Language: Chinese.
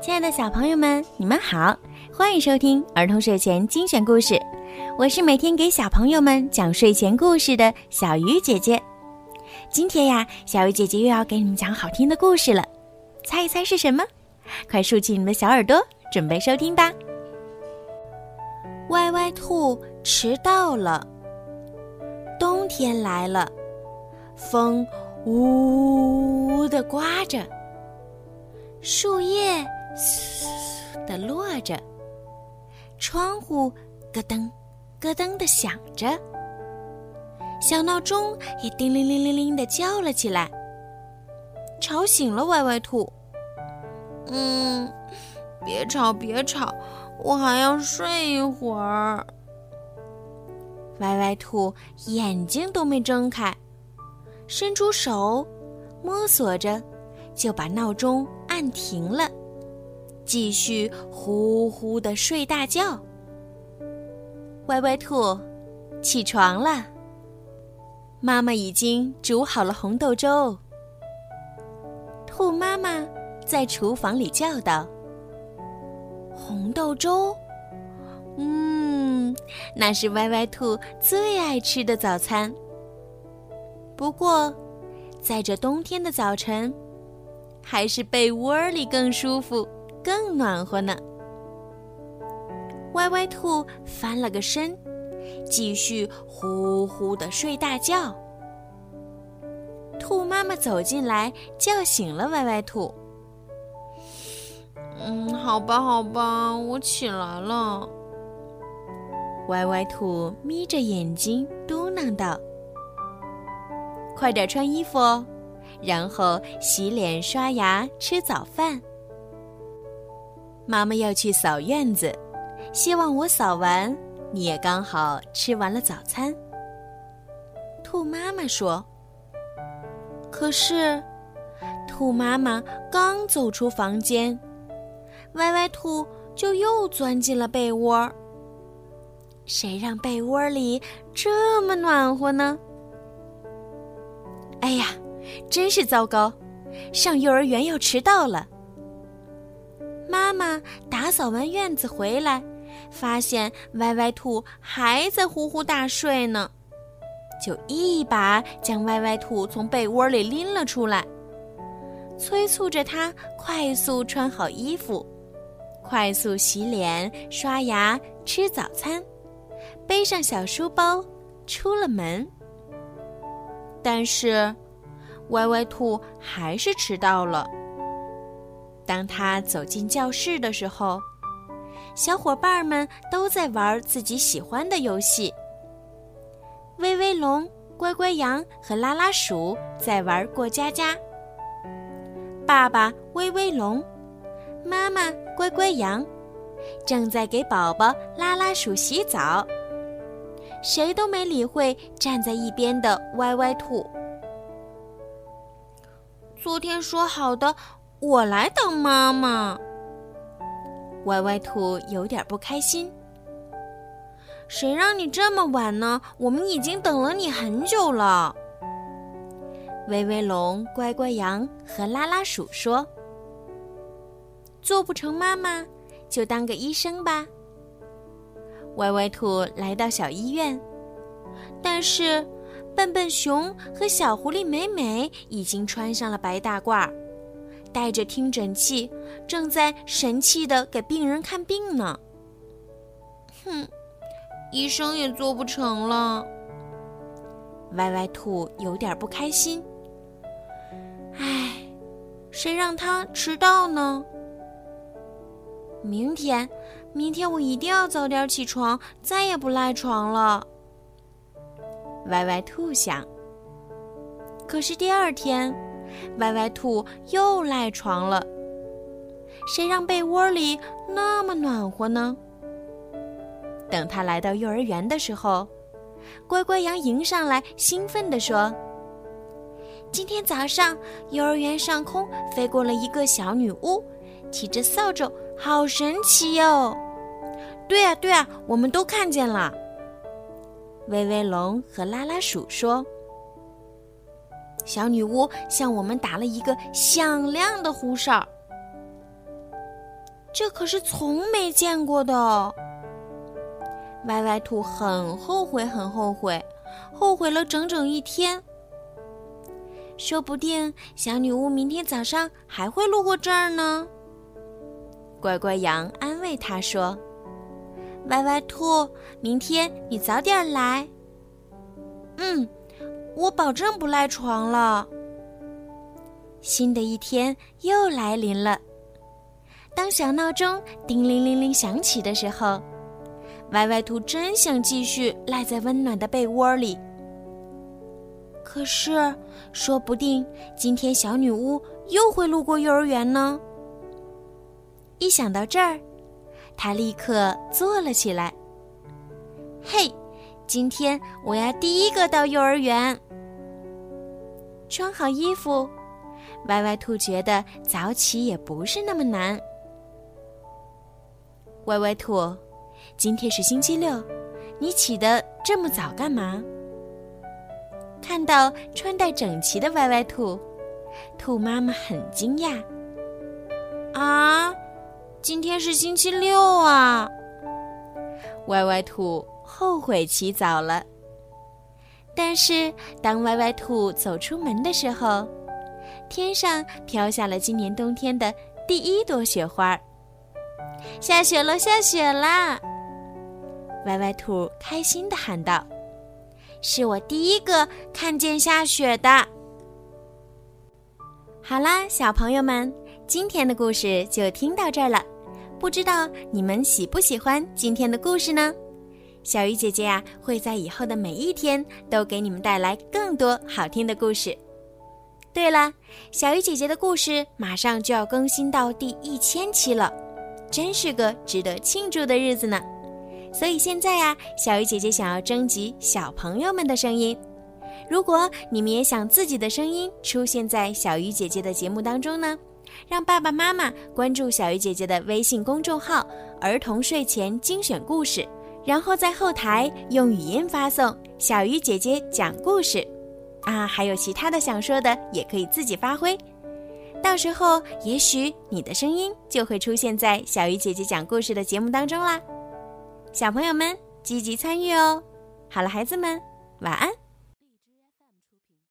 亲爱的小朋友们，你们好，欢迎收听儿童睡前精选故事。我是每天给小朋友们讲睡前故事的小鱼姐姐。今天呀，小鱼姐姐又要给你们讲好听的故事了，猜一猜是什么？快竖起你们的小耳朵，准备收听吧。歪歪兔迟到了，冬天来了，风呜呜的刮着，树叶嘶的落着，窗户咯噔咯噔的响着，小闹钟也叮铃铃铃铃的叫了起来，吵醒了歪歪兔。嗯，别吵别吵，我还要睡一会儿。歪歪兔眼睛都没睁开，伸出手摸索着，就把闹钟按停了，继续呼呼的睡大觉。歪歪兔，起床了，妈妈已经煮好了红豆粥。兔妈妈。在厨房里叫道：“红豆粥，嗯，那是歪歪兔最爱吃的早餐。不过，在这冬天的早晨，还是被窝里更舒服、更暖和呢。”歪歪兔翻了个身，继续呼呼的睡大觉。兔妈妈走进来，叫醒了歪歪兔。嗯，好吧，好吧，我起来了。歪歪兔眯着眼睛嘟囔道：“快点穿衣服哦，然后洗脸、刷牙、吃早饭。妈妈要去扫院子，希望我扫完，你也刚好吃完了早餐。”兔妈妈说。可是，兔妈妈刚走出房间。歪歪兔就又钻进了被窝。谁让被窝里这么暖和呢？哎呀，真是糟糕！上幼儿园要迟到了。妈妈打扫完院子回来，发现歪歪兔还在呼呼大睡呢，就一把将歪歪兔从被窝里拎了出来，催促着他快速穿好衣服。快速洗脸、刷牙、吃早餐，背上小书包，出了门。但是，歪歪兔还是迟到了。当他走进教室的时候，小伙伴们都在玩自己喜欢的游戏。威威龙、乖乖羊和拉拉鼠在玩过家家。爸爸威威龙。妈妈乖乖羊正在给宝宝拉拉鼠洗澡，谁都没理会站在一边的歪歪兔。昨天说好的，我来当妈妈。歪歪兔有点不开心。谁让你这么晚呢？我们已经等了你很久了。威威龙、乖乖羊和拉拉鼠说。做不成妈妈，就当个医生吧。歪歪兔来到小医院，但是笨笨熊和小狐狸美美已经穿上了白大褂，带着听诊器，正在神气的给病人看病呢。哼，医生也做不成了。歪歪兔有点不开心。唉，谁让他迟到呢？明天，明天我一定要早点起床，再也不赖床了。歪歪兔想。可是第二天，歪歪兔又赖床了。谁让被窝里那么暖和呢？等他来到幼儿园的时候，乖乖羊迎上来，兴奋地说：“今天早上，幼儿园上空飞过了一个小女巫，骑着扫帚。”好神奇哟！对啊，对啊，我们都看见了。威威龙和拉拉鼠说：“小女巫向我们打了一个响亮的呼哨。”这可是从没见过的。歪歪兔很后悔，很后悔，后悔了整整一天。说不定小女巫明天早上还会路过这儿呢。乖乖羊安慰他说：“歪歪兔，明天你早点来。”嗯，我保证不赖床了。新的一天又来临了。当小闹钟叮铃铃铃响起的时候，歪歪兔真想继续赖在温暖的被窝里。可是，说不定今天小女巫又会路过幼儿园呢。一想到这儿，他立刻坐了起来。嘿，今天我要第一个到幼儿园。穿好衣服，歪歪兔觉得早起也不是那么难。歪歪兔，今天是星期六，你起得这么早干嘛？看到穿戴整齐的歪歪兔，兔妈妈很惊讶。啊，今天是星期六啊！歪歪兔后悔起早了。但是当歪歪兔走出门的时候，天上飘下了今年冬天的第一朵雪花。下雪了，下雪啦！歪歪兔开心的喊道。是我第一个看见下雪的。好啦，小朋友们，今天的故事就听到这儿了。不知道你们喜不喜欢今天的故事呢？小鱼姐姐呀，会在以后的每一天都给你们带来更多好听的故事。对了，小鱼姐姐的故事马上就要更新到第一千期了，真是个值得庆祝的日子呢。所以现在呀，小鱼姐姐想要征集小朋友们的声音。如果你们也想自己的声音出现在小鱼姐姐的节目当中呢，让爸爸妈妈关注小鱼姐姐的微信公众号“儿童睡前精选故事”，然后在后台用语音发送“小鱼姐姐讲故事”，啊，还有其他的想说的也可以自己发挥。到时候也许你的声音就会出现在小鱼姐姐讲故事的节目当中啦。小朋友们积极参与哦！好了，孩子们，晚安。